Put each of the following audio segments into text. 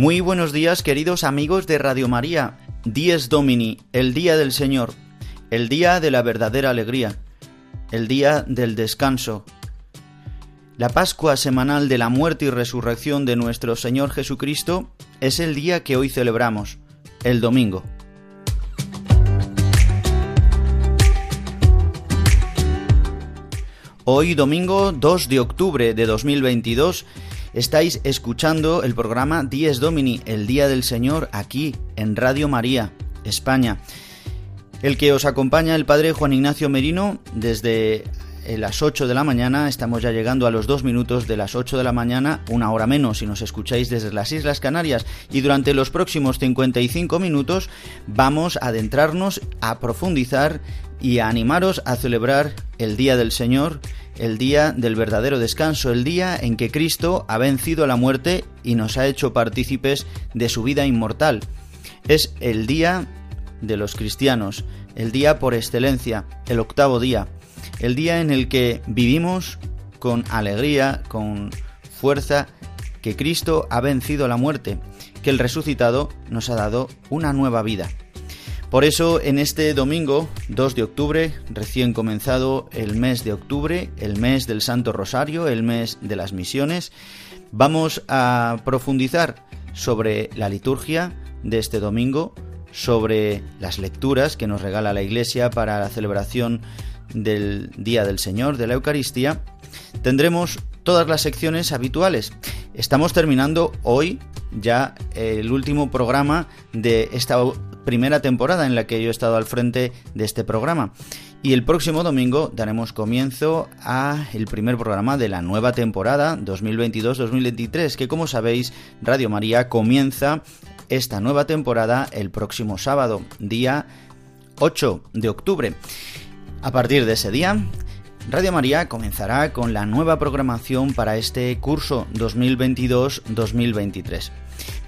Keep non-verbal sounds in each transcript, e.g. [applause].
Muy buenos días queridos amigos de Radio María, Dies Domini, el día del Señor, el día de la verdadera alegría, el día del descanso. La Pascua semanal de la muerte y resurrección de nuestro Señor Jesucristo es el día que hoy celebramos, el domingo. Hoy domingo 2 de octubre de 2022 Estáis escuchando el programa Dies Domini, el Día del Señor, aquí en Radio María, España. El que os acompaña el Padre Juan Ignacio Merino desde eh, las 8 de la mañana, estamos ya llegando a los 2 minutos de las 8 de la mañana, una hora menos si nos escucháis desde las Islas Canarias y durante los próximos 55 minutos vamos a adentrarnos a profundizar y a animaros a celebrar el Día del Señor el día del verdadero descanso, el día en que Cristo ha vencido a la muerte y nos ha hecho partícipes de su vida inmortal. Es el día de los cristianos, el día por excelencia, el octavo día, el día en el que vivimos con alegría, con fuerza, que Cristo ha vencido a la muerte, que el resucitado nos ha dado una nueva vida. Por eso en este domingo 2 de octubre, recién comenzado el mes de octubre, el mes del Santo Rosario, el mes de las misiones, vamos a profundizar sobre la liturgia de este domingo, sobre las lecturas que nos regala la Iglesia para la celebración del Día del Señor, de la Eucaristía. Tendremos todas las secciones habituales. Estamos terminando hoy ya el último programa de esta primera temporada en la que yo he estado al frente de este programa. Y el próximo domingo daremos comienzo a el primer programa de la nueva temporada 2022-2023, que como sabéis, Radio María comienza esta nueva temporada el próximo sábado, día 8 de octubre. A partir de ese día, Radio María comenzará con la nueva programación para este curso 2022-2023.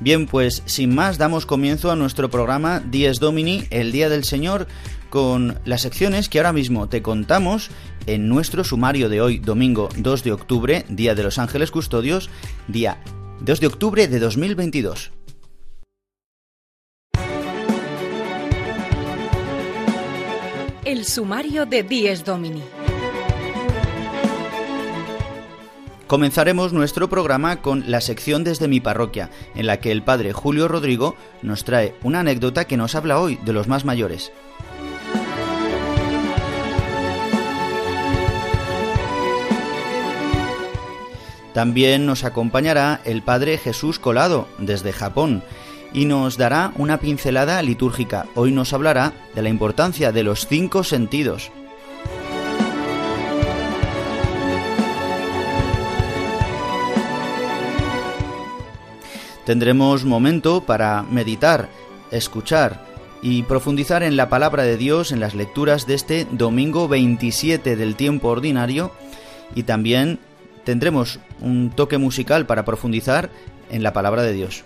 Bien, pues sin más damos comienzo a nuestro programa Dies Domini, el Día del Señor, con las secciones que ahora mismo te contamos en nuestro sumario de hoy, domingo 2 de octubre, Día de los Ángeles Custodios, día 2 de octubre de 2022. El sumario de Dies Domini. Comenzaremos nuestro programa con la sección desde mi parroquia, en la que el padre Julio Rodrigo nos trae una anécdota que nos habla hoy de los más mayores. También nos acompañará el padre Jesús Colado desde Japón y nos dará una pincelada litúrgica. Hoy nos hablará de la importancia de los cinco sentidos. Tendremos momento para meditar, escuchar y profundizar en la palabra de Dios en las lecturas de este domingo 27 del tiempo ordinario y también tendremos un toque musical para profundizar en la palabra de Dios.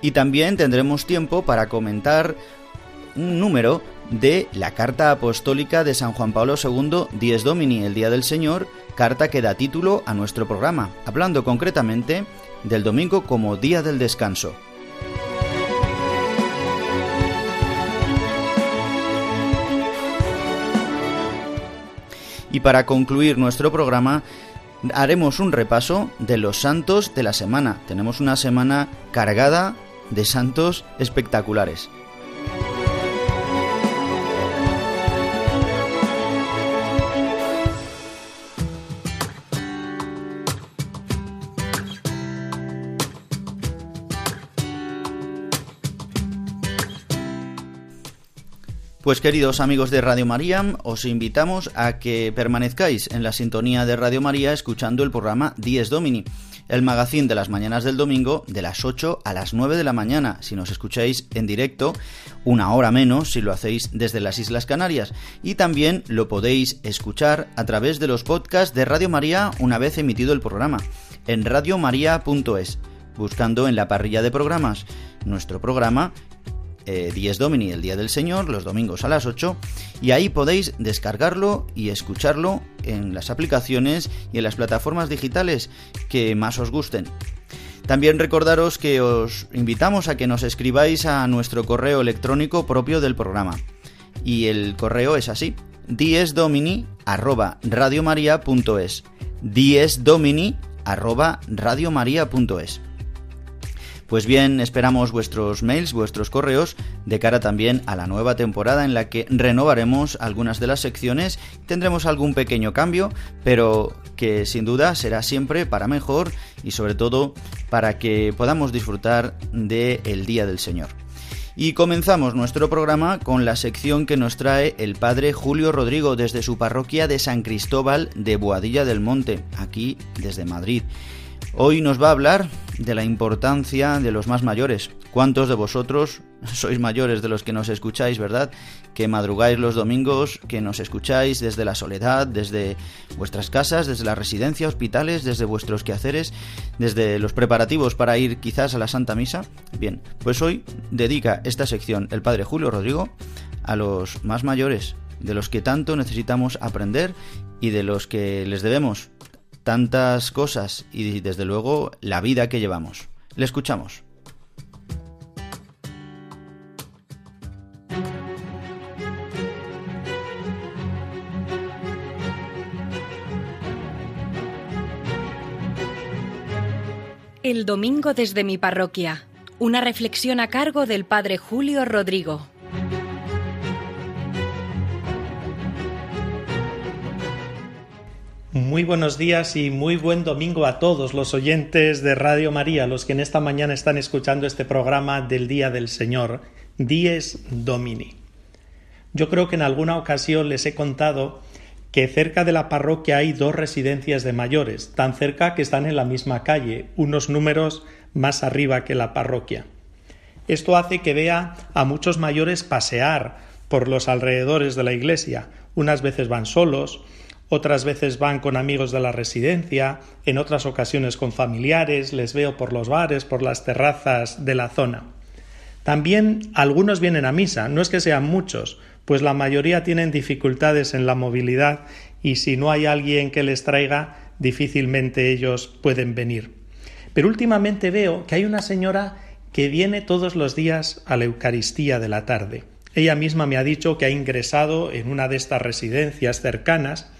Y también tendremos tiempo para comentar un número de la Carta Apostólica de San Juan Pablo II, Dies Domini, el Día del Señor, carta que da título a nuestro programa, hablando concretamente del domingo como Día del Descanso. Y para concluir nuestro programa, haremos un repaso de los santos de la semana. Tenemos una semana cargada de santos espectaculares. Pues queridos amigos de Radio María, os invitamos a que permanezcáis en la sintonía de Radio María escuchando el programa Dies Domini, el magazín de las mañanas del domingo de las 8 a las 9 de la mañana, si nos escucháis en directo, una hora menos si lo hacéis desde las Islas Canarias, y también lo podéis escuchar a través de los podcasts de Radio María una vez emitido el programa, en radiomaria.es, buscando en la parrilla de programas nuestro programa eh, Dies Domini, el Día del Señor, los domingos a las 8, y ahí podéis descargarlo y escucharlo en las aplicaciones y en las plataformas digitales que más os gusten. También recordaros que os invitamos a que nos escribáis a nuestro correo electrónico propio del programa. Y el correo es así: diesdomini@radiomaria.es. diesdomini@radiomaria.es. Pues bien, esperamos vuestros mails, vuestros correos, de cara también a la nueva temporada en la que renovaremos algunas de las secciones, tendremos algún pequeño cambio, pero que sin duda será siempre para mejor y sobre todo para que podamos disfrutar del el Día del Señor. Y comenzamos nuestro programa con la sección que nos trae el padre Julio Rodrigo desde su parroquia de San Cristóbal de Boadilla del Monte, aquí desde Madrid. Hoy nos va a hablar de la importancia de los más mayores. ¿Cuántos de vosotros [laughs] sois mayores de los que nos escucháis, verdad? Que madrugáis los domingos, que nos escucháis desde la soledad, desde vuestras casas, desde la residencia, hospitales, desde vuestros quehaceres, desde los preparativos para ir quizás a la Santa Misa. Bien, pues hoy dedica esta sección el Padre Julio Rodrigo a los más mayores, de los que tanto necesitamos aprender y de los que les debemos tantas cosas y desde luego la vida que llevamos. Le escuchamos. El domingo desde mi parroquia. Una reflexión a cargo del Padre Julio Rodrigo. Muy buenos días y muy buen domingo a todos los oyentes de Radio María, los que en esta mañana están escuchando este programa del Día del Señor, Dies Domini. Yo creo que en alguna ocasión les he contado que cerca de la parroquia hay dos residencias de mayores, tan cerca que están en la misma calle, unos números más arriba que la parroquia. Esto hace que vea a muchos mayores pasear por los alrededores de la iglesia. Unas veces van solos, otras veces van con amigos de la residencia, en otras ocasiones con familiares, les veo por los bares, por las terrazas de la zona. También algunos vienen a misa, no es que sean muchos, pues la mayoría tienen dificultades en la movilidad y si no hay alguien que les traiga, difícilmente ellos pueden venir. Pero últimamente veo que hay una señora que viene todos los días a la Eucaristía de la tarde. Ella misma me ha dicho que ha ingresado en una de estas residencias cercanas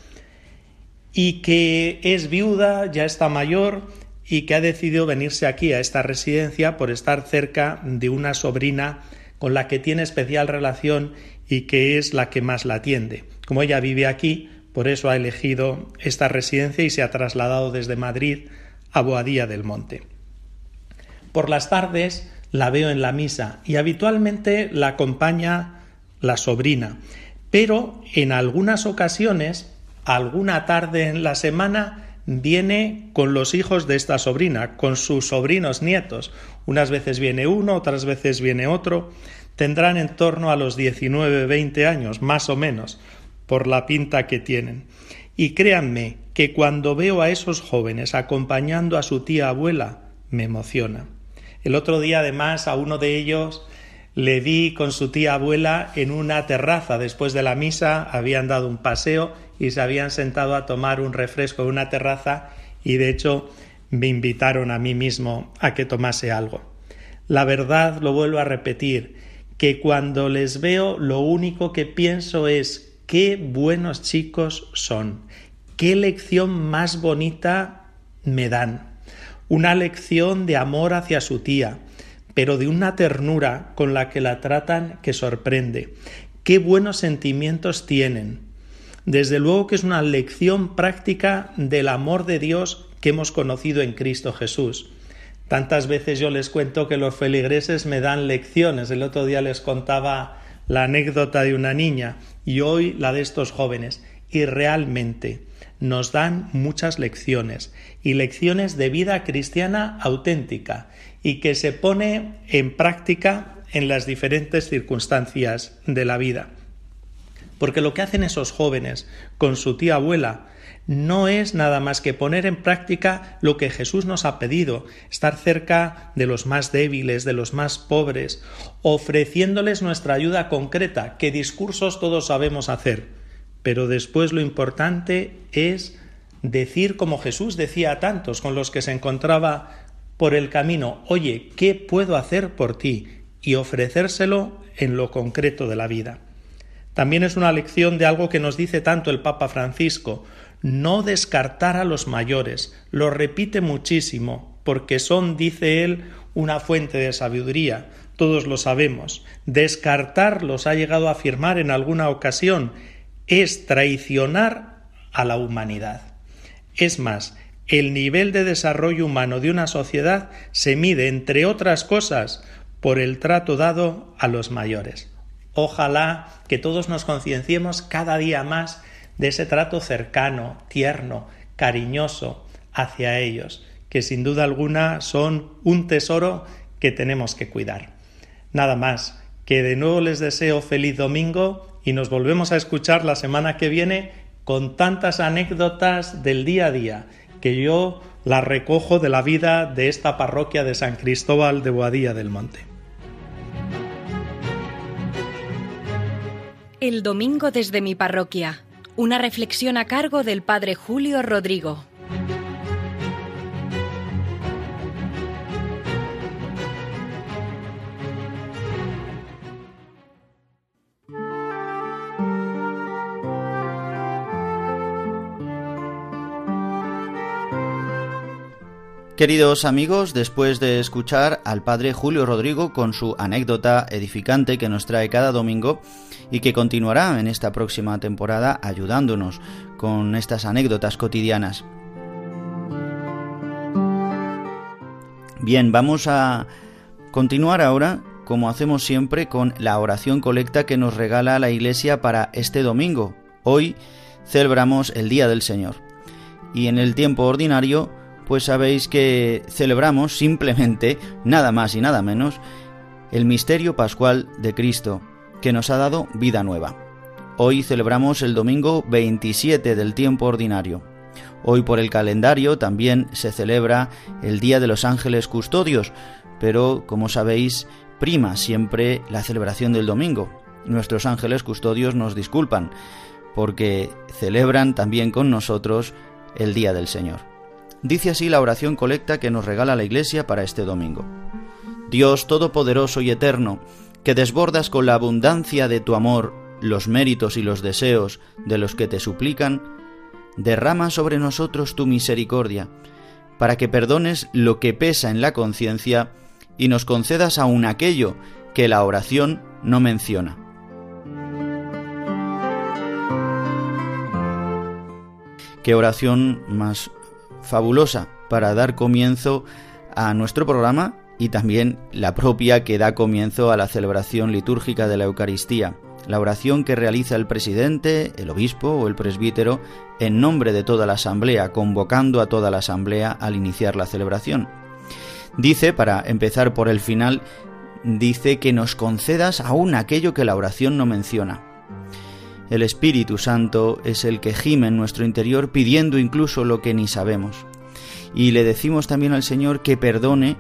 y que es viuda, ya está mayor y que ha decidido venirse aquí a esta residencia por estar cerca de una sobrina con la que tiene especial relación y que es la que más la atiende. Como ella vive aquí, por eso ha elegido esta residencia y se ha trasladado desde Madrid a Boadilla del Monte. Por las tardes la veo en la misa y habitualmente la acompaña la sobrina, pero en algunas ocasiones alguna tarde en la semana viene con los hijos de esta sobrina, con sus sobrinos nietos. Unas veces viene uno, otras veces viene otro. Tendrán en torno a los 19, 20 años, más o menos, por la pinta que tienen. Y créanme que cuando veo a esos jóvenes acompañando a su tía abuela, me emociona. El otro día, además, a uno de ellos le vi con su tía abuela en una terraza. Después de la misa habían dado un paseo y se habían sentado a tomar un refresco en una terraza y de hecho me invitaron a mí mismo a que tomase algo. La verdad, lo vuelvo a repetir, que cuando les veo lo único que pienso es qué buenos chicos son, qué lección más bonita me dan. Una lección de amor hacia su tía, pero de una ternura con la que la tratan que sorprende. Qué buenos sentimientos tienen. Desde luego que es una lección práctica del amor de Dios que hemos conocido en Cristo Jesús. Tantas veces yo les cuento que los feligreses me dan lecciones. El otro día les contaba la anécdota de una niña y hoy la de estos jóvenes. Y realmente nos dan muchas lecciones y lecciones de vida cristiana auténtica y que se pone en práctica en las diferentes circunstancias de la vida. Porque lo que hacen esos jóvenes con su tía abuela no es nada más que poner en práctica lo que Jesús nos ha pedido, estar cerca de los más débiles, de los más pobres, ofreciéndoles nuestra ayuda concreta, que discursos todos sabemos hacer. Pero después lo importante es decir como Jesús decía a tantos con los que se encontraba por el camino, oye, ¿qué puedo hacer por ti? y ofrecérselo en lo concreto de la vida. También es una lección de algo que nos dice tanto el Papa Francisco, no descartar a los mayores, lo repite muchísimo, porque son, dice él, una fuente de sabiduría, todos lo sabemos. Descartarlos ha llegado a afirmar en alguna ocasión, es traicionar a la humanidad. Es más, el nivel de desarrollo humano de una sociedad se mide, entre otras cosas, por el trato dado a los mayores. Ojalá que todos nos concienciemos cada día más de ese trato cercano, tierno, cariñoso hacia ellos, que sin duda alguna son un tesoro que tenemos que cuidar. Nada más, que de nuevo les deseo feliz domingo y nos volvemos a escuchar la semana que viene con tantas anécdotas del día a día que yo las recojo de la vida de esta parroquia de San Cristóbal de Boadilla del Monte. El domingo desde mi parroquia una reflexión a cargo del Padre Julio Rodrigo. Queridos amigos, después de escuchar al Padre Julio Rodrigo con su anécdota edificante que nos trae cada domingo, y que continuará en esta próxima temporada ayudándonos con estas anécdotas cotidianas. Bien, vamos a continuar ahora, como hacemos siempre, con la oración colecta que nos regala la Iglesia para este domingo. Hoy celebramos el Día del Señor. Y en el tiempo ordinario, pues sabéis que celebramos simplemente, nada más y nada menos, el misterio pascual de Cristo, que nos ha dado vida nueva. Hoy celebramos el domingo 27 del tiempo ordinario. Hoy por el calendario también se celebra el Día de los Ángeles Custodios, pero como sabéis, prima siempre la celebración del domingo. Nuestros ángeles custodios nos disculpan, porque celebran también con nosotros el Día del Señor. Dice así la oración colecta que nos regala la Iglesia para este domingo. Dios Todopoderoso y Eterno, que desbordas con la abundancia de tu amor los méritos y los deseos de los que te suplican, derrama sobre nosotros tu misericordia, para que perdones lo que pesa en la conciencia y nos concedas aún aquello que la oración no menciona. Qué oración más fabulosa para dar comienzo a nuestro programa y también la propia que da comienzo a la celebración litúrgica de la Eucaristía, la oración que realiza el presidente, el obispo o el presbítero en nombre de toda la asamblea, convocando a toda la asamblea al iniciar la celebración. Dice, para empezar por el final, dice que nos concedas aún aquello que la oración no menciona. El Espíritu Santo es el que gime en nuestro interior pidiendo incluso lo que ni sabemos. Y le decimos también al Señor que perdone,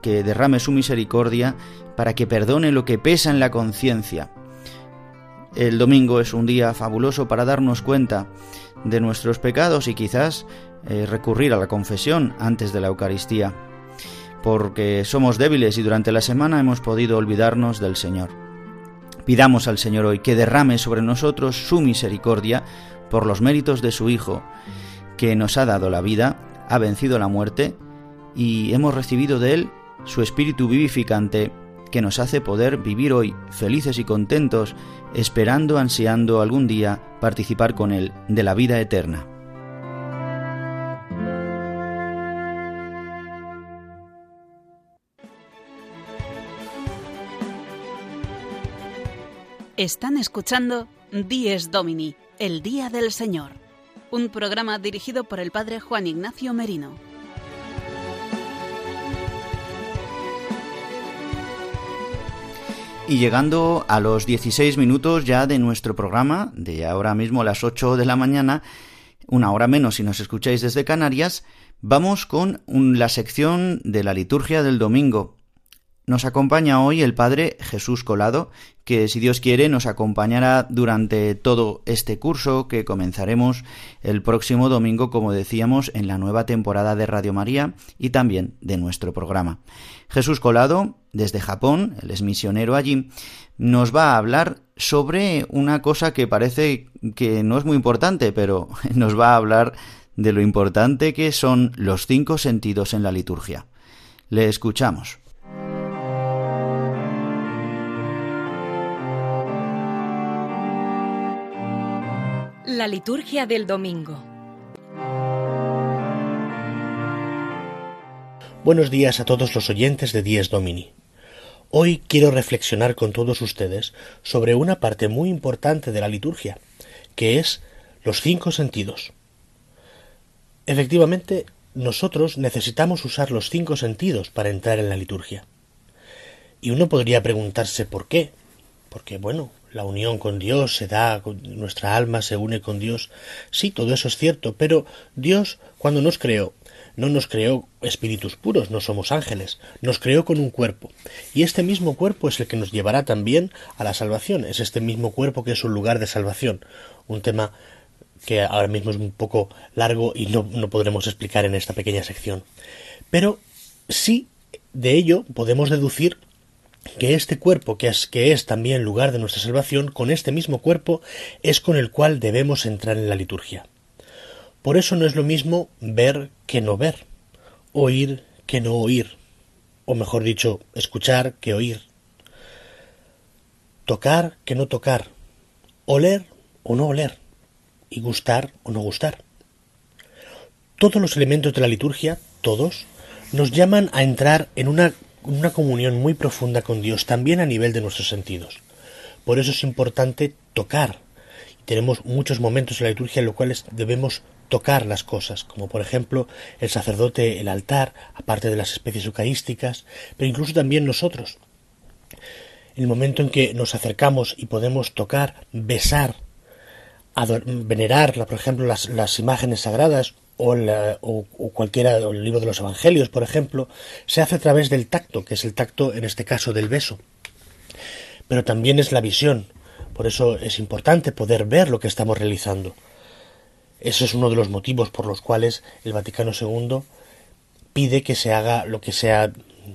que derrame su misericordia para que perdone lo que pesa en la conciencia. El domingo es un día fabuloso para darnos cuenta de nuestros pecados y quizás eh, recurrir a la confesión antes de la Eucaristía, porque somos débiles y durante la semana hemos podido olvidarnos del Señor. Pidamos al Señor hoy que derrame sobre nosotros su misericordia por los méritos de su Hijo, que nos ha dado la vida, ha vencido la muerte y hemos recibido de Él su Espíritu vivificante que nos hace poder vivir hoy felices y contentos, esperando, ansiando algún día participar con Él de la vida eterna. Están escuchando Dies Domini, el Día del Señor, un programa dirigido por el Padre Juan Ignacio Merino. Y llegando a los 16 minutos ya de nuestro programa, de ahora mismo a las 8 de la mañana, una hora menos si nos escucháis desde Canarias, vamos con la sección de la liturgia del domingo. Nos acompaña hoy el Padre Jesús Colado, que si Dios quiere nos acompañará durante todo este curso que comenzaremos el próximo domingo, como decíamos, en la nueva temporada de Radio María y también de nuestro programa. Jesús Colado, desde Japón, él es misionero allí, nos va a hablar sobre una cosa que parece que no es muy importante, pero [laughs] nos va a hablar de lo importante que son los cinco sentidos en la liturgia. Le escuchamos. La liturgia del domingo. Buenos días a todos los oyentes de Dies Domini. Hoy quiero reflexionar con todos ustedes sobre una parte muy importante de la liturgia, que es los cinco sentidos. Efectivamente, nosotros necesitamos usar los cinco sentidos para entrar en la liturgia. Y uno podría preguntarse por qué. Porque, bueno, la unión con Dios se da, nuestra alma se une con Dios. Sí, todo eso es cierto, pero Dios, cuando nos creó, no nos creó espíritus puros, no somos ángeles, nos creó con un cuerpo. Y este mismo cuerpo es el que nos llevará también a la salvación, es este mismo cuerpo que es un lugar de salvación. Un tema que ahora mismo es un poco largo y no, no podremos explicar en esta pequeña sección. Pero sí, de ello podemos deducir que este cuerpo, que es, que es también lugar de nuestra salvación, con este mismo cuerpo es con el cual debemos entrar en la liturgia. Por eso no es lo mismo ver que no ver, oír que no oír, o mejor dicho, escuchar que oír, tocar que no tocar, oler o no oler, y gustar o no gustar. Todos los elementos de la liturgia, todos, nos llaman a entrar en una una comunión muy profunda con Dios también a nivel de nuestros sentidos. Por eso es importante tocar. Tenemos muchos momentos en la liturgia en los cuales debemos tocar las cosas, como por ejemplo el sacerdote, el altar, aparte de las especies eucarísticas, pero incluso también nosotros. El momento en que nos acercamos y podemos tocar, besar, venerar, por ejemplo, las, las imágenes sagradas o, o, cualquiera, el libro de los Evangelios, por ejemplo, se hace a través del tacto, que es el tacto, en este caso, del beso. Pero también es la visión. Por eso es importante poder ver lo que estamos realizando. Ese es uno de los motivos por los cuales el Vaticano II pide que se haga lo que sea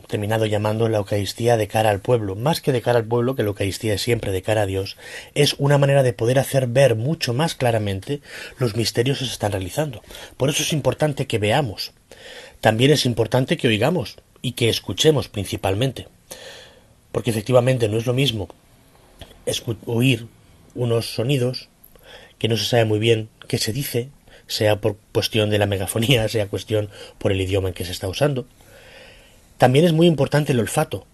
terminado llamando la Eucaristía de cara al pueblo, más que de cara al pueblo, que la Eucaristía es siempre de cara a Dios, es una manera de poder hacer ver mucho más claramente los misterios que se están realizando. Por eso es importante que veamos. También es importante que oigamos y que escuchemos principalmente. Porque efectivamente no es lo mismo oír unos sonidos que no se sabe muy bien qué se dice, sea por cuestión de la megafonía, sea cuestión por el idioma en que se está usando, también es muy importante el olfato.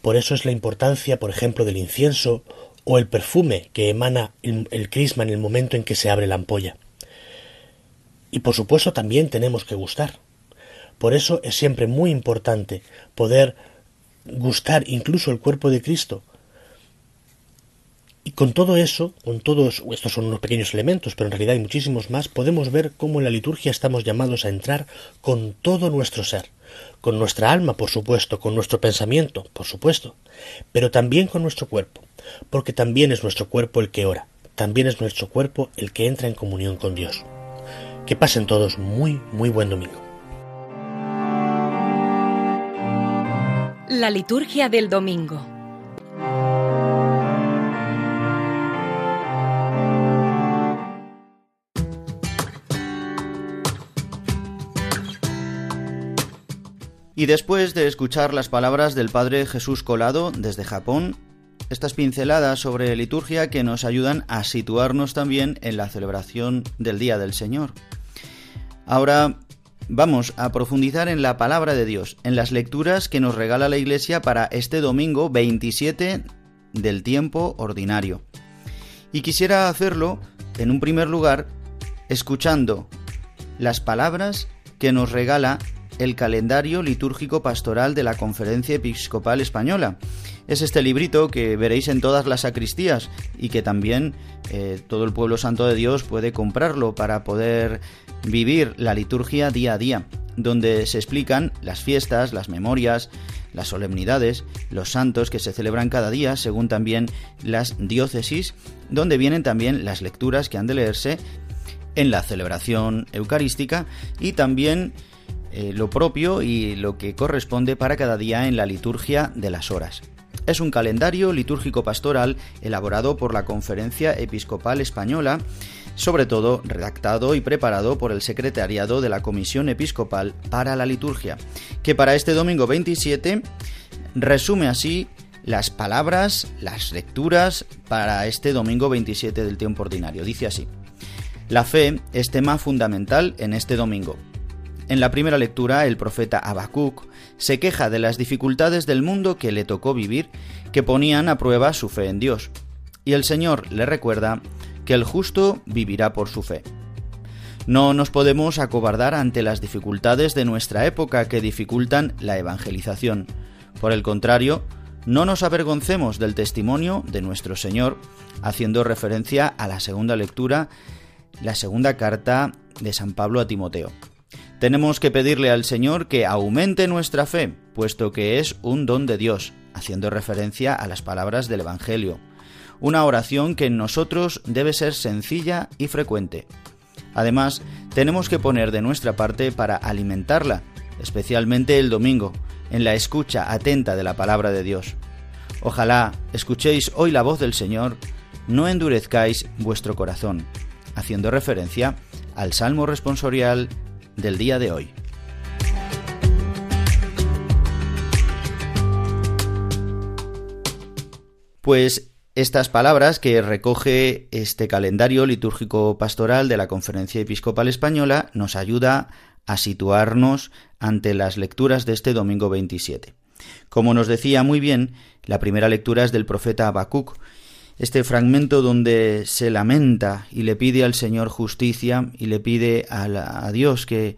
Por eso es la importancia, por ejemplo, del incienso o el perfume que emana el, crisma en el momento en que se abre la ampolla. Y por supuesto también tenemos que gustar. Por eso es siempre muy importante poder gustar incluso el cuerpo de Cristo. Y con todo eso, con todos, estos son unos pequeños elementos, pero en realidad hay muchísimos más, podemos ver cómo en la liturgia estamos llamados a entrar con todo nuestro ser con nuestra alma, por supuesto, con nuestro pensamiento, por supuesto, pero también con nuestro cuerpo, porque también es nuestro cuerpo el que ora, también es nuestro cuerpo el que entra en comunión con Dios. Que pasen todos muy, muy buen domingo. La liturgia del domingo. Y después de escuchar las palabras del Padre Jesús Colado desde Japón, estas pinceladas sobre liturgia que nos ayudan a situarnos también en la celebración del Día del Señor. Ahora vamos a profundizar en la palabra de Dios, en las lecturas que nos regala la Iglesia para este domingo 27 del tiempo ordinario. Y quisiera hacerlo, en un primer lugar, escuchando las palabras que nos regala el calendario litúrgico pastoral de la Conferencia Episcopal Española. Es este librito que veréis en todas las sacristías y que también eh, todo el pueblo santo de Dios puede comprarlo para poder vivir la liturgia día a día, donde se explican las fiestas, las memorias, las solemnidades, los santos que se celebran cada día, según también las diócesis, donde vienen también las lecturas que han de leerse en la celebración eucarística y también eh, lo propio y lo que corresponde para cada día en la liturgia de las horas. Es un calendario litúrgico pastoral elaborado por la Conferencia Episcopal Española, sobre todo redactado y preparado por el Secretariado de la Comisión Episcopal para la Liturgia, que para este domingo 27 resume así las palabras, las lecturas para este domingo 27 del tiempo ordinario. Dice así. La fe es tema fundamental en este domingo. En la primera lectura, el profeta Habacuc se queja de las dificultades del mundo que le tocó vivir, que ponían a prueba su fe en Dios. Y el Señor le recuerda que el justo vivirá por su fe. No nos podemos acobardar ante las dificultades de nuestra época que dificultan la evangelización. Por el contrario, no nos avergoncemos del testimonio de nuestro Señor, haciendo referencia a la segunda lectura, la segunda carta de San Pablo a Timoteo. Tenemos que pedirle al Señor que aumente nuestra fe, puesto que es un don de Dios, haciendo referencia a las palabras del Evangelio. Una oración que en nosotros debe ser sencilla y frecuente. Además, tenemos que poner de nuestra parte para alimentarla, especialmente el domingo, en la escucha atenta de la palabra de Dios. Ojalá escuchéis hoy la voz del Señor, no endurezcáis vuestro corazón, haciendo referencia al Salmo responsorial del día de hoy. Pues estas palabras que recoge este calendario litúrgico pastoral de la Conferencia Episcopal Española nos ayuda a situarnos ante las lecturas de este domingo 27. Como nos decía muy bien, la primera lectura es del profeta Habacuc, este fragmento donde se lamenta y le pide al Señor justicia y le pide a, Dios que,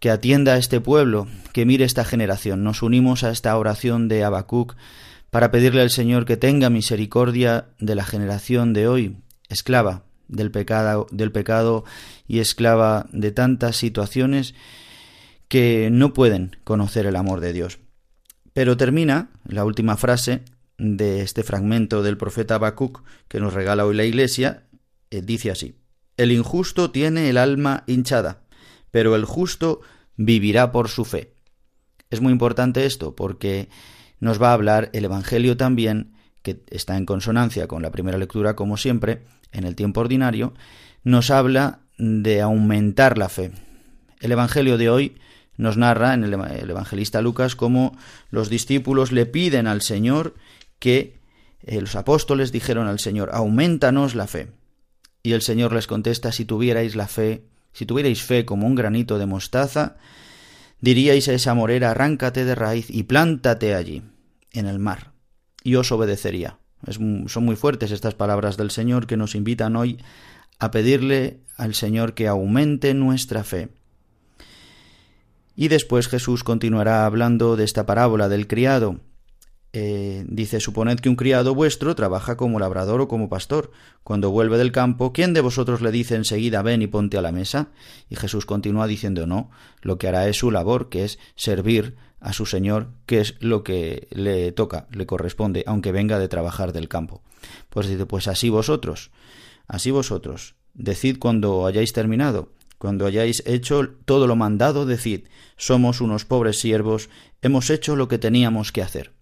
que atienda a este pueblo, que mire esta generación. Nos unimos a esta oración de Habacuc para pedirle al Señor que tenga misericordia de la generación de hoy, esclava del pecado, del pecado y esclava de tantas situaciones que no pueden conocer el amor de Dios. Pero termina la última frase de este fragmento del profeta Habacuc que nos regala hoy la Iglesia, eh, dice así: El injusto tiene el alma hinchada, pero el justo vivirá por su fe. Es muy importante esto porque nos va a hablar el Evangelio también, que está en consonancia con la primera lectura como siempre, en el tiempo ordinario, nos habla de aumentar la fe. El Evangelio de hoy nos narra en el, evangelista Lucas cómo los discípulos le piden al Señor que eh, los apóstoles dijeron al Señor, aumentanos la fe. Y el Señor les contesta, si tuvierais la fe, si tuvierais fe como un granito de mostaza, diríais a esa morera, arráncate de raíz y plántate allí, en el mar, y os obedecería. son muy fuertes estas palabras del Señor que nos invitan hoy a pedirle al Señor que aumente nuestra fe. Y después Jesús continuará hablando de esta parábola del criado, eh, dice, suponed que un criado vuestro trabaja como labrador o como pastor. Cuando vuelve del campo, ¿quién de vosotros le dice enseguida ven y ponte a la mesa? Y Jesús continúa diciendo no, lo que hará es su labor, que es servir a su Señor, que es lo que le toca, le corresponde, aunque venga de trabajar del campo. Pues dice, pues así vosotros, así vosotros, decid cuando hayáis terminado, cuando hayáis hecho todo lo mandado, decid, somos unos pobres siervos, hemos hecho lo que teníamos que hacer.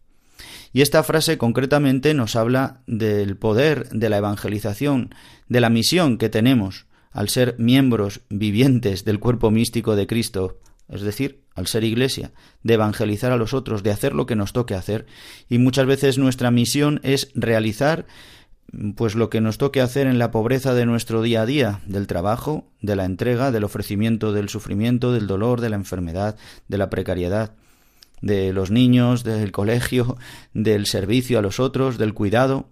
Y esta frase concretamente nos habla del poder de la evangelización, de la misión que tenemos al ser miembros vivientes del cuerpo místico de Cristo, es decir, al ser iglesia, de evangelizar a los otros, de hacer lo que nos toque hacer, y muchas veces nuestra misión es realizar pues lo que nos toque hacer en la pobreza de nuestro día a día, del trabajo, de la entrega, del ofrecimiento del sufrimiento, del dolor, de la enfermedad, de la precariedad, de los niños, del colegio, del servicio a los otros, del cuidado,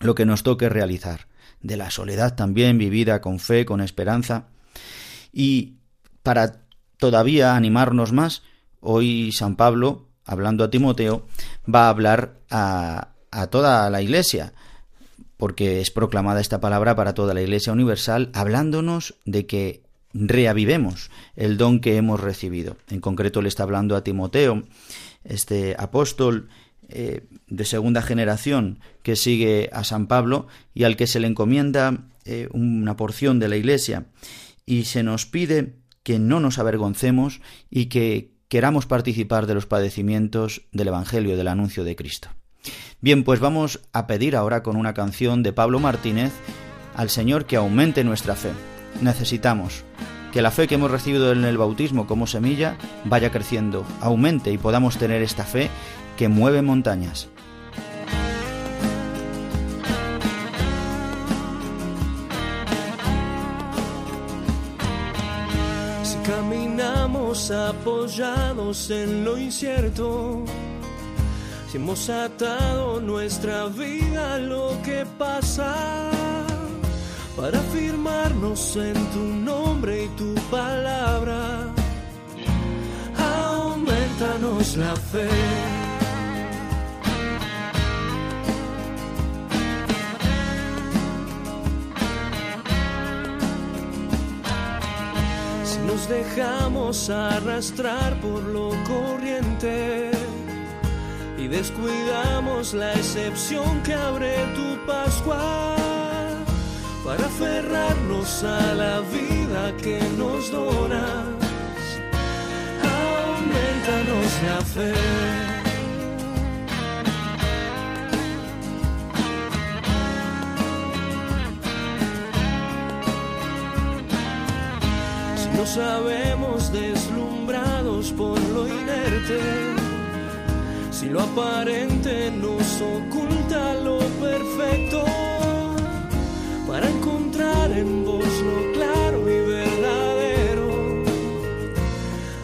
lo que nos toque realizar, de la soledad también vivida con fe, con esperanza. Y para todavía animarnos más, hoy San Pablo, hablando a Timoteo, va a hablar a, a toda la Iglesia, porque es proclamada esta palabra para toda la Iglesia Universal, hablándonos de que reavivemos el don que hemos recibido. En concreto le está hablando a Timoteo, este apóstol eh, de segunda generación que sigue a San Pablo y al que se le encomienda eh, una porción de la Iglesia y se nos pide que no nos avergoncemos y que queramos participar de los padecimientos del Evangelio, del anuncio de Cristo. Bien, pues vamos a pedir ahora con una canción de Pablo Martínez al Señor que aumente nuestra fe. Necesitamos que la fe que hemos recibido en el bautismo como semilla vaya creciendo, aumente y podamos tener esta fe que mueve montañas. Si caminamos apoyados en lo incierto, si hemos atado nuestra vida a lo que pasa, para firmarnos en tu nombre y tu palabra, aumentanos la fe. Si nos dejamos arrastrar por lo corriente y descuidamos la excepción que abre tu Pascua para aferrarnos a la vida que nos donas, aumentanos la fe. Si no sabemos deslumbrados por lo inerte, si lo aparente nos oculta lo perfecto, para encontrar en vos lo claro y verdadero,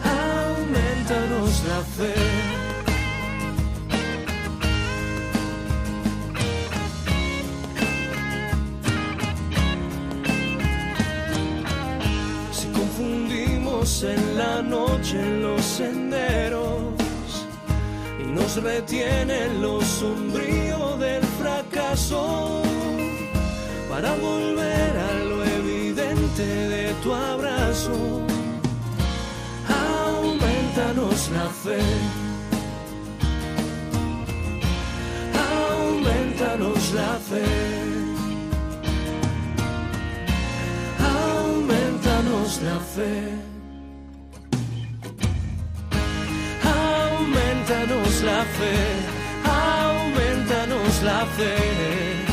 aumentanos la fe. Si confundimos en la noche los senderos, y nos retiene lo sombrío del fracaso para volver a lo evidente de tu abrazo. Aumentanos la fe. Aumentanos la fe. Aumentanos la fe. aumentanos la fe, aumentanos la fe.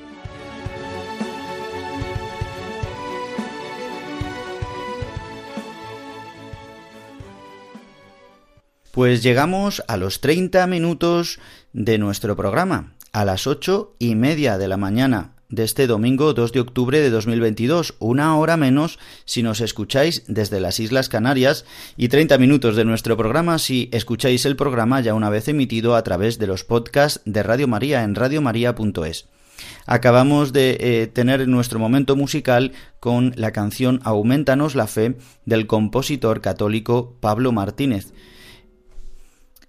Pues llegamos a los 30 minutos de nuestro programa, a las ocho y media de la mañana de este domingo 2 de octubre de 2022, una hora menos si nos escucháis desde las Islas Canarias y 30 minutos de nuestro programa si escucháis el programa ya una vez emitido a través de los podcasts de Radio María en radiomaria.es. Acabamos de eh, tener nuestro momento musical con la canción Aumentanos la fe del compositor católico Pablo Martínez.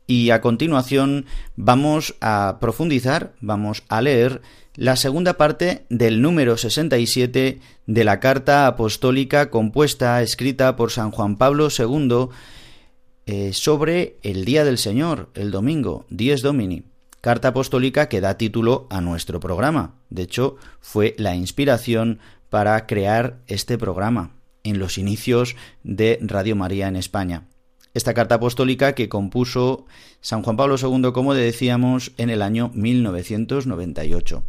Y a continuación vamos a profundizar, vamos a leer la segunda parte del número 67 de la carta apostólica compuesta, escrita por San Juan Pablo II eh, sobre el Día del Señor, el domingo, Dies Domini. Carta apostólica que da título a nuestro programa. De hecho, fue la inspiración para crear este programa en los inicios de Radio María en España. Esta carta apostólica que compuso San Juan Pablo II, como decíamos, en el año 1998.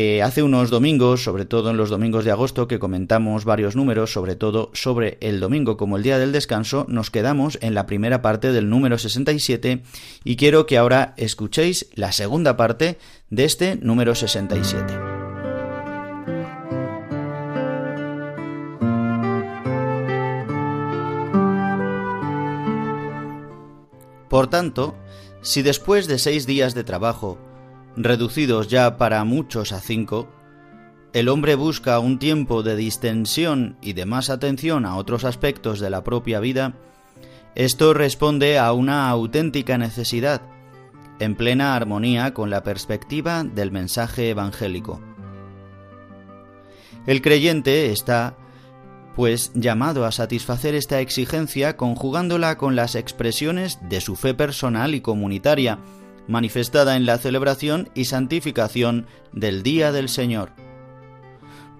Eh, hace unos domingos, sobre todo en los domingos de agosto, que comentamos varios números, sobre todo sobre el domingo como el día del descanso, nos quedamos en la primera parte del número 67 y quiero que ahora escuchéis la segunda parte de este número 67. Por tanto, si después de seis días de trabajo reducidos ya para muchos a cinco, el hombre busca un tiempo de distensión y de más atención a otros aspectos de la propia vida, esto responde a una auténtica necesidad, en plena armonía con la perspectiva del mensaje evangélico. El creyente está, pues, llamado a satisfacer esta exigencia conjugándola con las expresiones de su fe personal y comunitaria, manifestada en la celebración y santificación del Día del Señor.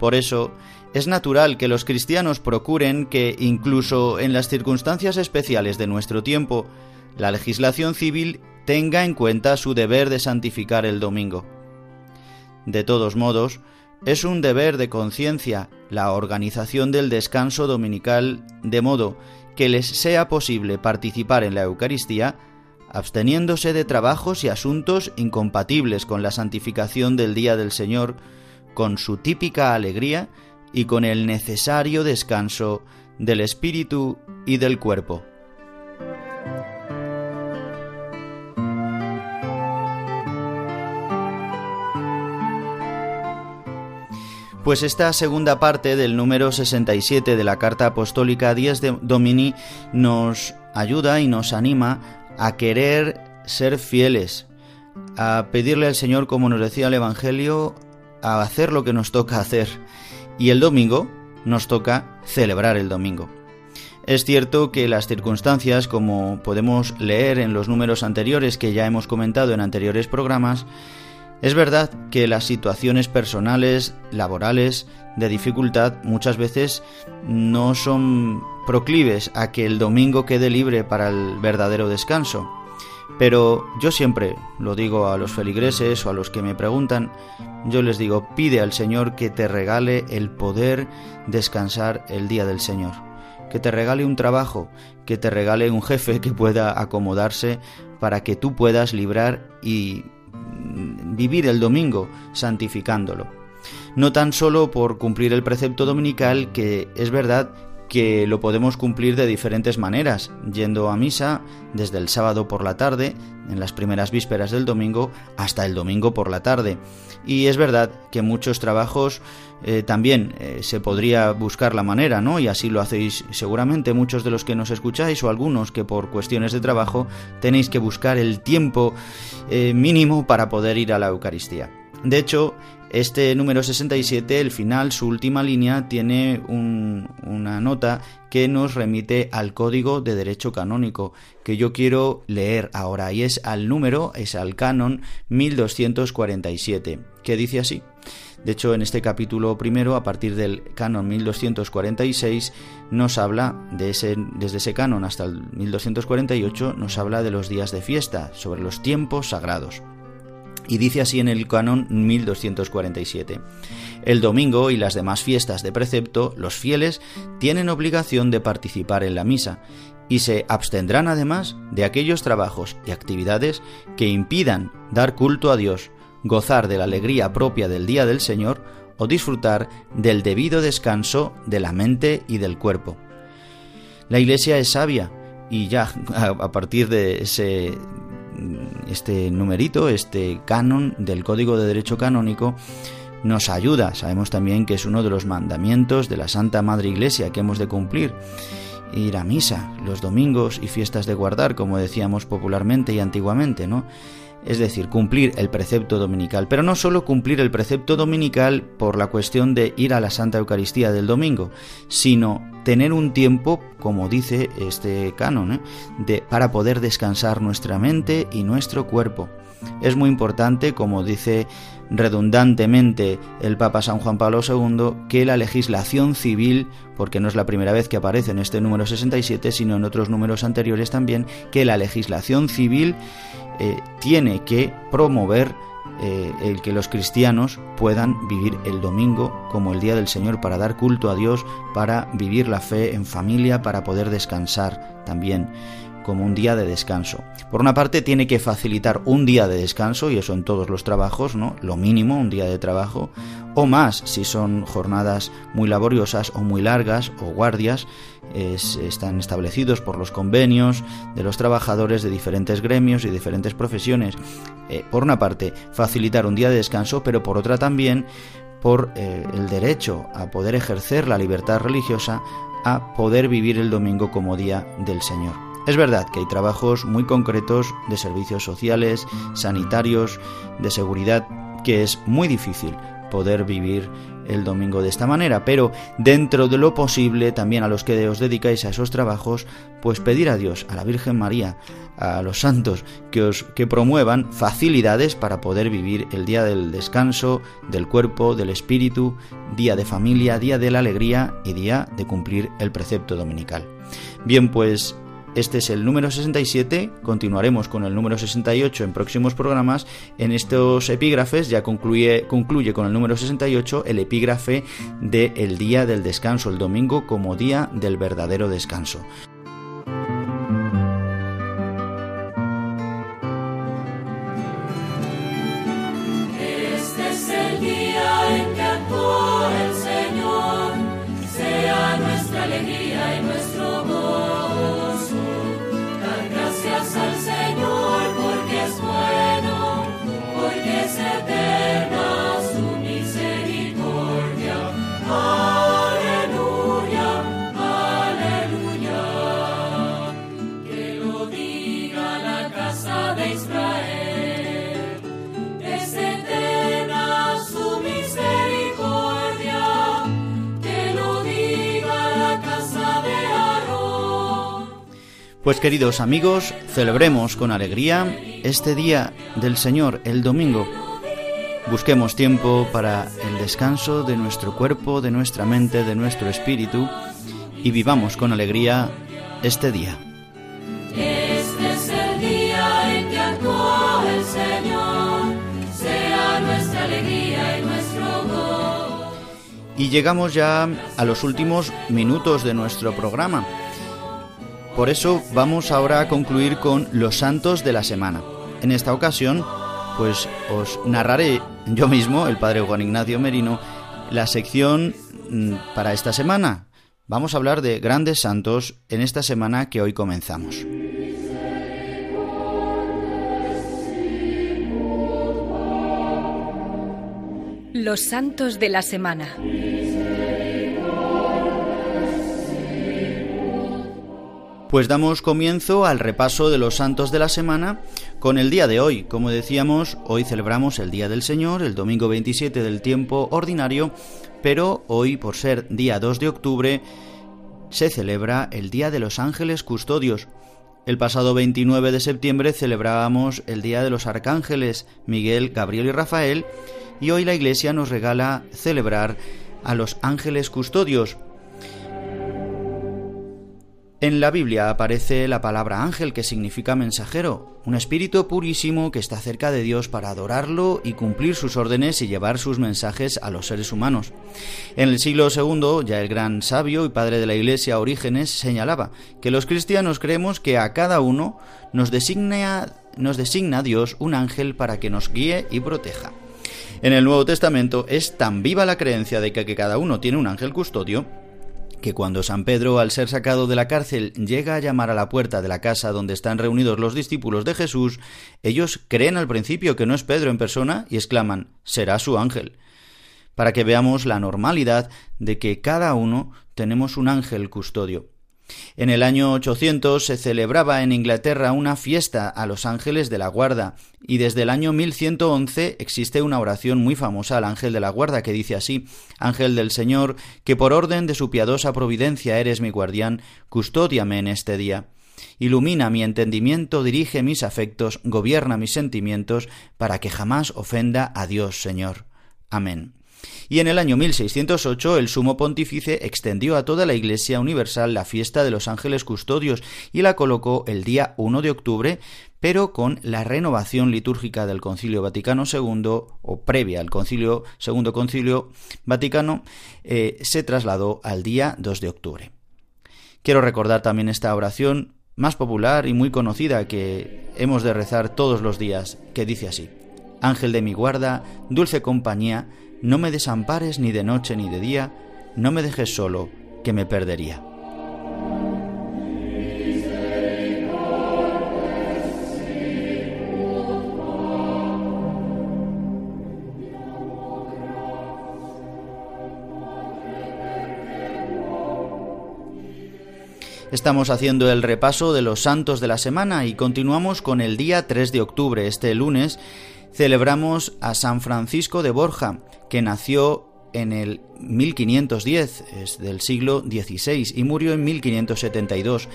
Por eso, es natural que los cristianos procuren que, incluso en las circunstancias especiales de nuestro tiempo, la legislación civil tenga en cuenta su deber de santificar el domingo. De todos modos, es un deber de conciencia la organización del descanso dominical de modo que les sea posible participar en la Eucaristía absteniéndose de trabajos y asuntos incompatibles con la santificación del día del Señor, con su típica alegría y con el necesario descanso del espíritu y del cuerpo. Pues esta segunda parte del número 67 de la carta apostólica Díaz de Domini nos ayuda y nos anima a querer ser fieles, a pedirle al Señor, como nos decía el Evangelio, a hacer lo que nos toca hacer. Y el domingo nos toca celebrar el domingo. Es cierto que las circunstancias, como podemos leer en los números anteriores que ya hemos comentado en anteriores programas, es verdad que las situaciones personales, laborales, de dificultad muchas veces no son proclives a que el domingo quede libre para el verdadero descanso. Pero yo siempre lo digo a los feligreses o a los que me preguntan, yo les digo, pide al Señor que te regale el poder descansar el día del Señor, que te regale un trabajo, que te regale un jefe que pueda acomodarse para que tú puedas librar y vivir el domingo santificándolo. No tan solo por cumplir el precepto dominical, que es verdad que lo podemos cumplir de diferentes maneras, yendo a misa desde el sábado por la tarde, en las primeras vísperas del domingo, hasta el domingo por la tarde. Y es verdad que muchos trabajos eh, también eh, se podría buscar la manera, ¿no? Y así lo hacéis seguramente muchos de los que nos escucháis o algunos que por cuestiones de trabajo tenéis que buscar el tiempo eh, mínimo para poder ir a la Eucaristía. De hecho, este número 67, el final, su última línea, tiene una nota que nos remite al código de derecho canónico que yo quiero leer ahora y es al número, es al canon 1247, que dice así. De hecho, en este capítulo primero, a partir del canon 1246, nos habla de ese, desde ese canon hasta el 1248, nos habla de los días de fiesta, sobre los tiempos sagrados y dice así en el canon 1247. El domingo y las demás fiestas de precepto, los fieles tienen obligación de participar en la misa y se abstendrán además de aquellos trabajos y actividades que impidan dar culto a Dios, gozar de la alegría propia del día del Señor o disfrutar del debido descanso de la mente y del cuerpo. La Iglesia es sabia y ya [laughs] a partir de ese este numerito, este canon del Código de Derecho Canónico, nos ayuda. Sabemos también que es uno de los mandamientos de la Santa Madre Iglesia que hemos de cumplir. ir a misa los domingos y fiestas de guardar, como decíamos popularmente y antiguamente, ¿no? Es decir, cumplir el precepto dominical, pero no solo cumplir el precepto dominical por la cuestión de ir a la Santa Eucaristía del domingo, sino tener un tiempo, como dice este canon, ¿eh? de, para poder descansar nuestra mente y nuestro cuerpo. Es muy importante, como dice redundantemente el Papa San Juan Pablo II, que la legislación civil, porque no es la primera vez que aparece en este número 67, sino en otros números anteriores también, que la legislación civil eh, tiene que promover eh, el que los cristianos puedan vivir el domingo como el día del Señor para dar culto a Dios, para vivir la fe en familia, para poder descansar también como un día de descanso. Por una parte tiene que facilitar un día de descanso y eso en todos los trabajos, ¿no? Lo mínimo, un día de trabajo o más si son jornadas muy laboriosas o muy largas o guardias están establecidos por los convenios de los trabajadores de diferentes gremios y diferentes profesiones. Eh, por una parte, facilitar un día de descanso, pero por otra también por eh, el derecho a poder ejercer la libertad religiosa, a poder vivir el domingo como día del Señor. Es verdad que hay trabajos muy concretos de servicios sociales, sanitarios, de seguridad, que es muy difícil poder vivir el domingo de esta manera, pero dentro de lo posible también a los que os dedicáis a esos trabajos, pues pedir a Dios, a la Virgen María, a los santos que os que promuevan facilidades para poder vivir el día del descanso, del cuerpo, del espíritu, día de familia, día de la alegría y día de cumplir el precepto dominical. Bien, pues este es el número 67, continuaremos con el número 68 en próximos programas. En estos epígrafes ya concluye, con el número 68 el epígrafe de el día del descanso, el domingo como día del verdadero descanso. Pues queridos amigos, celebremos con alegría este día del Señor, el domingo. Busquemos tiempo para el descanso de nuestro cuerpo, de nuestra mente, de nuestro espíritu y vivamos con alegría este día. Este es el día en que actuó el Señor, sea nuestra alegría y nuestro gozo. Y llegamos ya a los últimos minutos de nuestro programa. Por eso vamos ahora a concluir con los santos de la semana. En esta ocasión, pues os narraré yo mismo, el padre Juan Ignacio Merino, la sección mm, para esta semana. Vamos a hablar de grandes santos en esta semana que hoy comenzamos. Los santos de la semana. Pues damos comienzo al repaso de los santos de la semana con el día de hoy. Como decíamos, hoy celebramos el Día del Señor, el domingo 27 del tiempo ordinario, pero hoy, por ser día 2 de octubre, se celebra el Día de los Ángeles Custodios. El pasado 29 de septiembre celebrábamos el Día de los Arcángeles Miguel, Gabriel y Rafael, y hoy la Iglesia nos regala celebrar a los ángeles custodios, en la Biblia aparece la palabra ángel que significa mensajero, un espíritu purísimo que está cerca de Dios para adorarlo y cumplir sus órdenes y llevar sus mensajes a los seres humanos. En el siglo II, ya el gran sabio y padre de la Iglesia Orígenes señalaba que los cristianos creemos que a cada uno nos designa, nos designa Dios un ángel para que nos guíe y proteja. En el Nuevo Testamento es tan viva la creencia de que cada uno tiene un ángel custodio que cuando San Pedro, al ser sacado de la cárcel, llega a llamar a la puerta de la casa donde están reunidos los discípulos de Jesús, ellos creen al principio que no es Pedro en persona y exclaman será su ángel. Para que veamos la normalidad de que cada uno tenemos un ángel custodio. En el año 800 se celebraba en Inglaterra una fiesta a los ángeles de la guarda y desde el año 1111 existe una oración muy famosa al ángel de la guarda que dice así Ángel del Señor, que por orden de su piadosa providencia eres mi guardián, custódiame en este día. Ilumina mi entendimiento, dirige mis afectos, gobierna mis sentimientos, para que jamás ofenda a Dios, Señor. Amén. Y en el año 1608 el sumo pontífice extendió a toda la Iglesia Universal la fiesta de los ángeles custodios y la colocó el día 1 de octubre, pero con la renovación litúrgica del Concilio Vaticano II, o previa al Concilio Segundo Concilio Vaticano, eh, se trasladó al día 2 de octubre. Quiero recordar también esta oración más popular y muy conocida que hemos de rezar todos los días, que dice así, Ángel de mi guarda, dulce compañía, no me desampares ni de noche ni de día, no me dejes solo, que me perdería. Estamos haciendo el repaso de los santos de la semana y continuamos con el día 3 de octubre, este lunes, celebramos a San Francisco de Borja, que nació en el 1510, es del siglo XVI, y murió en 1572.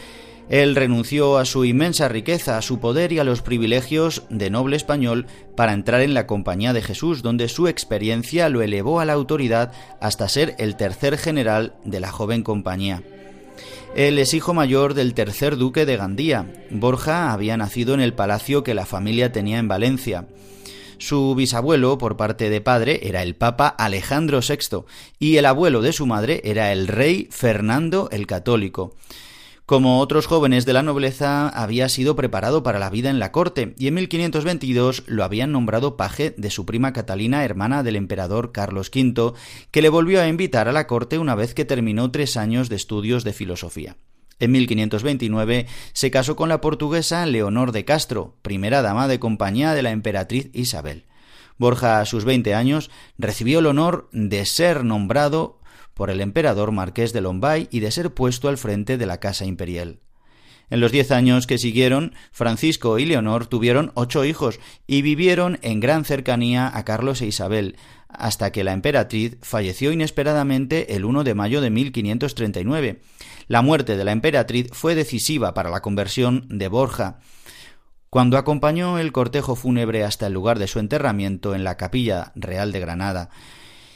Él renunció a su inmensa riqueza, a su poder y a los privilegios de noble español para entrar en la compañía de Jesús, donde su experiencia lo elevó a la autoridad hasta ser el tercer general de la joven compañía. Él es hijo mayor del tercer duque de Gandía. Borja había nacido en el palacio que la familia tenía en Valencia. Su bisabuelo, por parte de padre, era el Papa Alejandro VI y el abuelo de su madre era el rey Fernando el Católico. Como otros jóvenes de la nobleza, había sido preparado para la vida en la corte y en 1522 lo habían nombrado paje de su prima Catalina, hermana del emperador Carlos V, que le volvió a invitar a la corte una vez que terminó tres años de estudios de filosofía. En 1529 se casó con la portuguesa Leonor de Castro, primera dama de compañía de la emperatriz Isabel. Borja, a sus 20 años, recibió el honor de ser nombrado por el emperador marqués de Lombay y de ser puesto al frente de la casa imperial. En los diez años que siguieron, Francisco y Leonor tuvieron ocho hijos y vivieron en gran cercanía a Carlos e Isabel, hasta que la emperatriz falleció inesperadamente el 1 de mayo de 1539. La muerte de la emperatriz fue decisiva para la conversión de Borja. Cuando acompañó el cortejo fúnebre hasta el lugar de su enterramiento en la capilla real de Granada,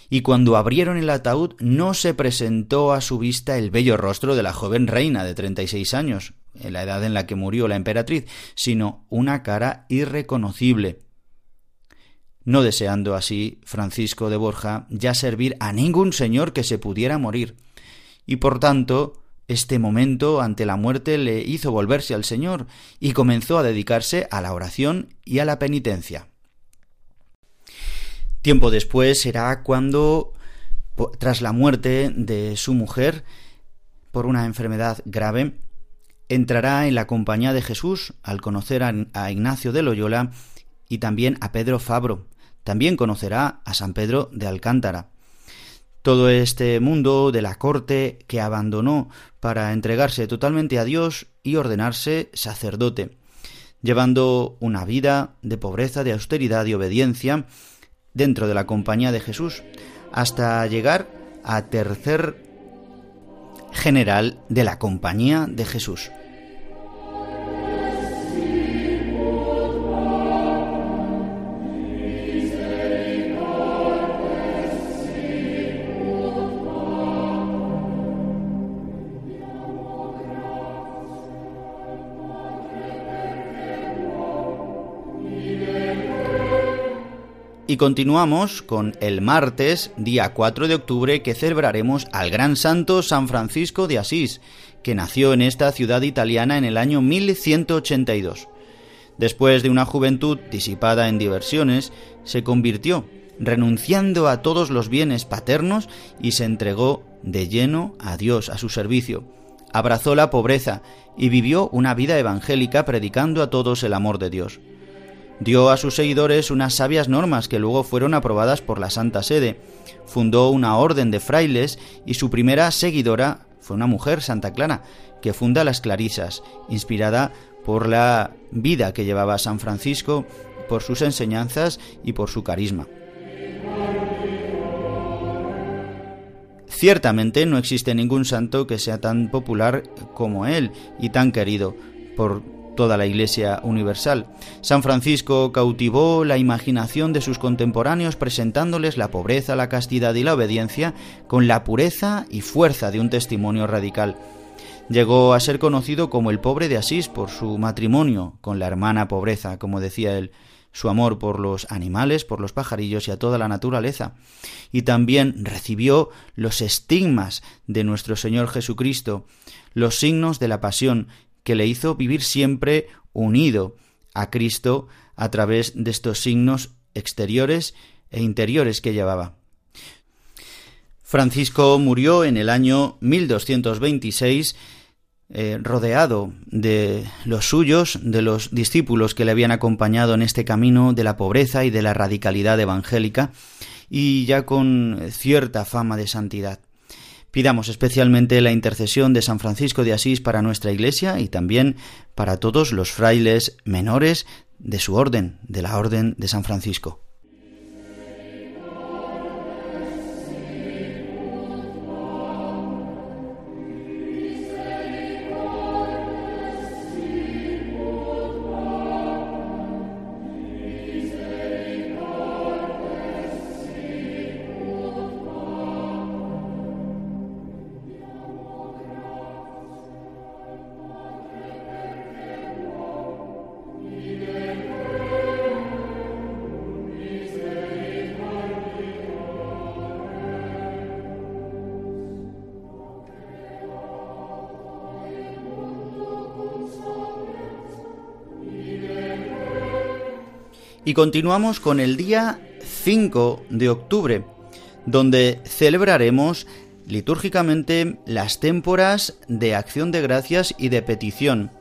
y cuando abrieron el ataúd no se presentó a su vista el bello rostro de la joven reina de treinta y seis años, en la edad en la que murió la emperatriz, sino una cara irreconocible, no deseando así Francisco de Borja ya servir a ningún señor que se pudiera morir, y por tanto este momento ante la muerte le hizo volverse al Señor y comenzó a dedicarse a la oración y a la penitencia. Tiempo después será cuando, tras la muerte de su mujer por una enfermedad grave, entrará en la compañía de Jesús al conocer a Ignacio de Loyola y también a Pedro Fabro, también conocerá a San Pedro de Alcántara. Todo este mundo de la corte que abandonó para entregarse totalmente a Dios y ordenarse sacerdote, llevando una vida de pobreza, de austeridad y obediencia dentro de la compañía de Jesús, hasta llegar a tercer general de la compañía de Jesús. Y continuamos con el martes, día 4 de octubre, que celebraremos al gran santo San Francisco de Asís, que nació en esta ciudad italiana en el año 1182. Después de una juventud disipada en diversiones, se convirtió, renunciando a todos los bienes paternos y se entregó de lleno a Dios, a su servicio. Abrazó la pobreza y vivió una vida evangélica predicando a todos el amor de Dios. Dio a sus seguidores unas sabias normas que luego fueron aprobadas por la Santa Sede. Fundó una orden de frailes y su primera seguidora fue una mujer, Santa Clara, que funda las Clarisas, inspirada por la vida que llevaba San Francisco, por sus enseñanzas y por su carisma. Ciertamente no existe ningún santo que sea tan popular como él y tan querido por toda la Iglesia universal. San Francisco cautivó la imaginación de sus contemporáneos presentándoles la pobreza, la castidad y la obediencia con la pureza y fuerza de un testimonio radical. Llegó a ser conocido como el pobre de Asís por su matrimonio con la hermana pobreza, como decía él su amor por los animales, por los pajarillos y a toda la naturaleza. Y también recibió los estigmas de nuestro Señor Jesucristo, los signos de la pasión que le hizo vivir siempre unido a Cristo a través de estos signos exteriores e interiores que llevaba. Francisco murió en el año 1226 eh, rodeado de los suyos, de los discípulos que le habían acompañado en este camino de la pobreza y de la radicalidad evangélica, y ya con cierta fama de santidad. Pidamos especialmente la intercesión de San Francisco de Asís para nuestra Iglesia y también para todos los frailes menores de su orden, de la Orden de San Francisco. Y continuamos con el día 5 de octubre, donde celebraremos litúrgicamente las témporas de acción de gracias y de petición,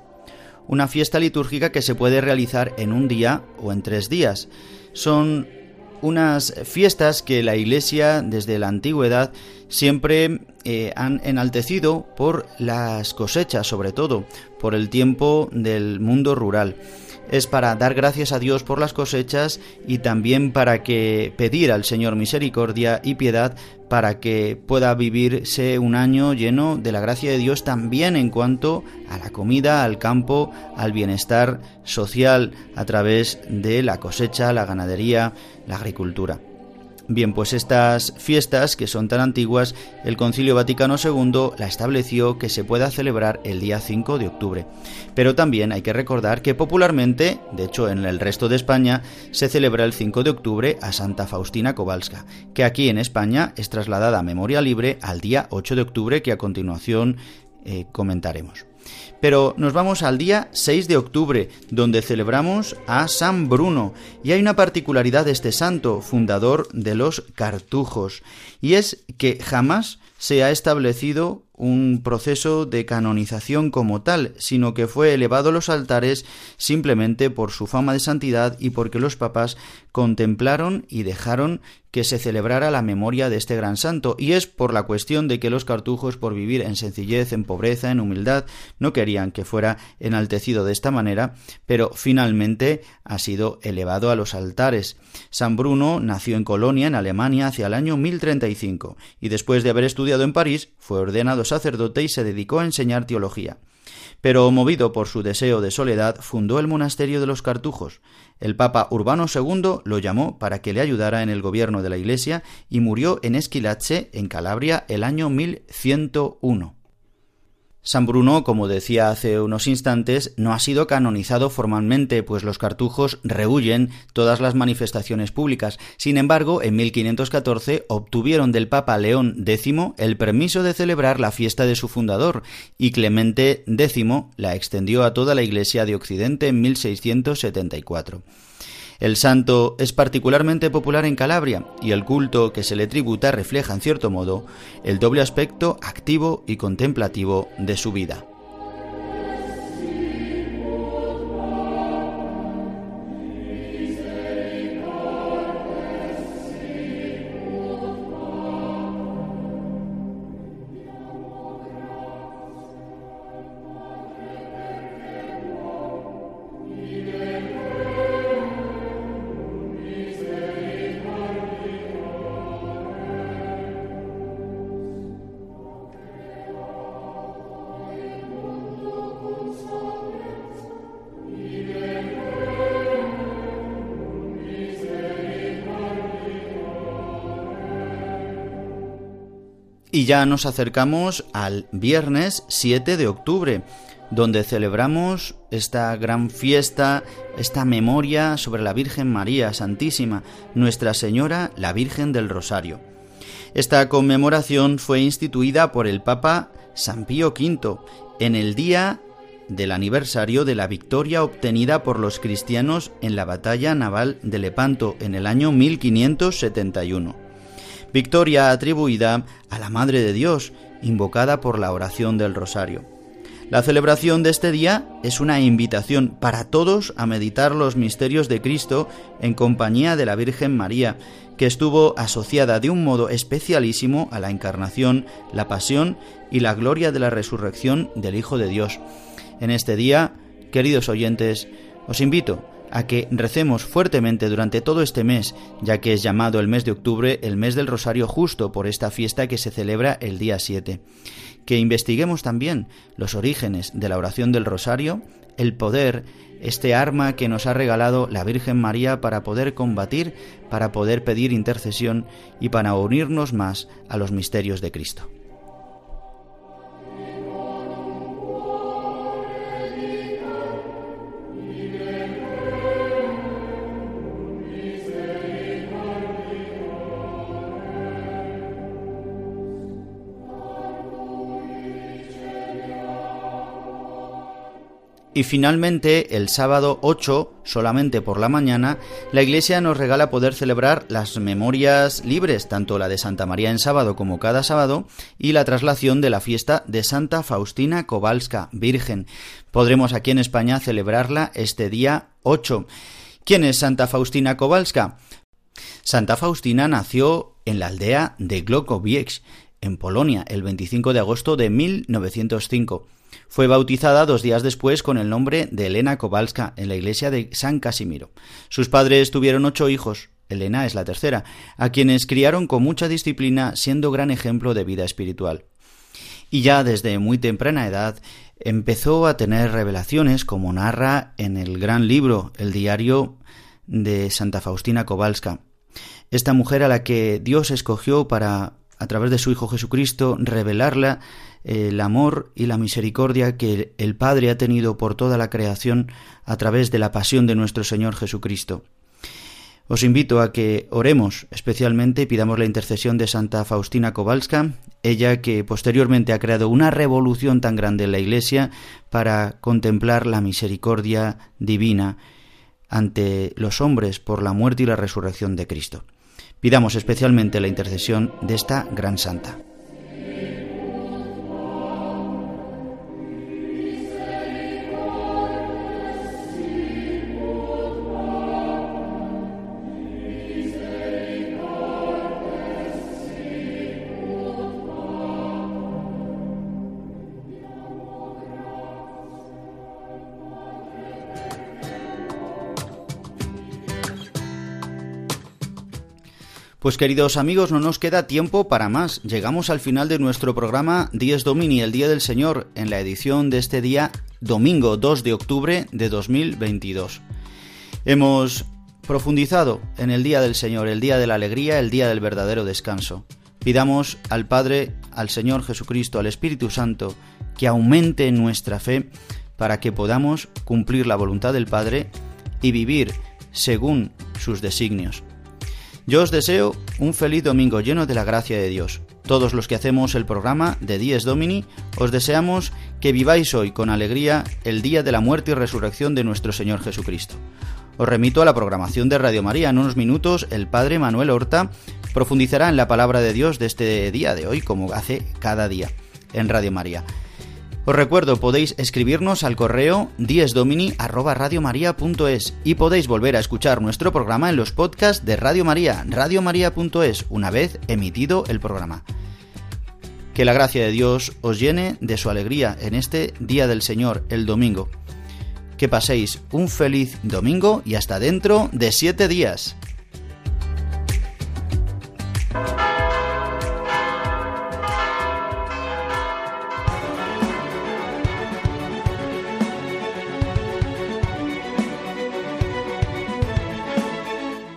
una fiesta litúrgica que se puede realizar en un día o en tres días. Son unas fiestas que la Iglesia desde la antigüedad siempre eh, han enaltecido por las cosechas, sobre todo por el tiempo del mundo rural es para dar gracias a Dios por las cosechas y también para que pedir al Señor misericordia y piedad para que pueda vivirse un año lleno de la gracia de Dios también en cuanto a la comida, al campo, al bienestar social a través de la cosecha, la ganadería, la agricultura. Bien, pues estas fiestas, que son tan antiguas, el Concilio Vaticano II la estableció que se pueda celebrar el día 5 de octubre. Pero también hay que recordar que popularmente, de hecho en el resto de España, se celebra el 5 de octubre a Santa Faustina Kowalska, que aquí en España es trasladada a memoria libre al día 8 de octubre que a continuación eh, comentaremos. Pero nos vamos al día 6 de octubre, donde celebramos a San Bruno, y hay una particularidad de este santo, fundador de los cartujos, y es que jamás se ha establecido un proceso de canonización como tal, sino que fue elevado a los altares simplemente por su fama de santidad y porque los papas contemplaron y dejaron que se celebrara la memoria de este gran santo, y es por la cuestión de que los cartujos, por vivir en sencillez, en pobreza, en humildad, no querían que fuera enaltecido de esta manera, pero finalmente ha sido elevado a los altares. San Bruno nació en Colonia, en Alemania, hacia el año 1035, y después de haber estudiado en París, fue ordenado sacerdote y se dedicó a enseñar teología. Pero movido por su deseo de soledad, fundó el monasterio de los Cartujos. El Papa Urbano II lo llamó para que le ayudara en el gobierno de la Iglesia y murió en Esquilache, en Calabria, el año 1101. San Bruno, como decía hace unos instantes, no ha sido canonizado formalmente, pues los cartujos rehuyen todas las manifestaciones públicas. Sin embargo, en 1514 obtuvieron del Papa León X el permiso de celebrar la fiesta de su fundador, y Clemente X la extendió a toda la Iglesia de Occidente en 1674. El santo es particularmente popular en Calabria y el culto que se le tributa refleja en cierto modo el doble aspecto activo y contemplativo de su vida. Ya nos acercamos al viernes 7 de octubre, donde celebramos esta gran fiesta, esta memoria sobre la Virgen María Santísima, Nuestra Señora, la Virgen del Rosario. Esta conmemoración fue instituida por el Papa San Pío V en el día del aniversario de la victoria obtenida por los cristianos en la batalla naval de Lepanto en el año 1571. Victoria atribuida a la Madre de Dios, invocada por la oración del Rosario. La celebración de este día es una invitación para todos a meditar los misterios de Cristo en compañía de la Virgen María, que estuvo asociada de un modo especialísimo a la encarnación, la pasión y la gloria de la resurrección del Hijo de Dios. En este día, queridos oyentes, os invito a que recemos fuertemente durante todo este mes, ya que es llamado el mes de octubre el mes del Rosario justo por esta fiesta que se celebra el día 7 que investiguemos también los orígenes de la oración del rosario, el poder, este arma que nos ha regalado la Virgen María para poder combatir, para poder pedir intercesión y para unirnos más a los misterios de Cristo. Y finalmente, el sábado 8, solamente por la mañana, la Iglesia nos regala poder celebrar las memorias libres, tanto la de Santa María en sábado como cada sábado, y la traslación de la fiesta de Santa Faustina Kowalska, Virgen. Podremos aquí en España celebrarla este día 8. ¿Quién es Santa Faustina Kowalska? Santa Faustina nació en la aldea de Glokowiec, en Polonia, el 25 de agosto de 1905. Fue bautizada dos días después con el nombre de Elena Kowalska en la iglesia de San Casimiro. Sus padres tuvieron ocho hijos, Elena es la tercera, a quienes criaron con mucha disciplina, siendo gran ejemplo de vida espiritual. Y ya desde muy temprana edad empezó a tener revelaciones, como narra en el gran libro, el diario de Santa Faustina Kowalska. Esta mujer a la que Dios escogió para, a través de su Hijo Jesucristo, revelarla el amor y la misericordia que el Padre ha tenido por toda la creación a través de la pasión de nuestro Señor Jesucristo. Os invito a que oremos especialmente pidamos la intercesión de Santa Faustina Kowalska, ella que posteriormente ha creado una revolución tan grande en la Iglesia para contemplar la misericordia divina ante los hombres por la muerte y la resurrección de Cristo. Pidamos especialmente la intercesión de esta gran santa. Pues queridos amigos, no nos queda tiempo para más. Llegamos al final de nuestro programa Dies Domini, el Día del Señor, en la edición de este día, domingo 2 de octubre de 2022. Hemos profundizado en el Día del Señor, el Día de la Alegría, el Día del verdadero descanso. Pidamos al Padre, al Señor Jesucristo, al Espíritu Santo, que aumente nuestra fe para que podamos cumplir la voluntad del Padre y vivir según sus designios. Yo os deseo un feliz domingo lleno de la gracia de Dios. Todos los que hacemos el programa de Dies Domini, os deseamos que viváis hoy con alegría el día de la muerte y resurrección de nuestro Señor Jesucristo. Os remito a la programación de Radio María. En unos minutos el Padre Manuel Horta profundizará en la palabra de Dios de este día de hoy, como hace cada día en Radio María. Os recuerdo, podéis escribirnos al correo diesdomini@radiomaria.es y podéis volver a escuchar nuestro programa en los podcasts de Radio María, radiomaria.es, una vez emitido el programa. Que la gracia de Dios os llene de su alegría en este día del Señor, el domingo. Que paséis un feliz domingo y hasta dentro de siete días.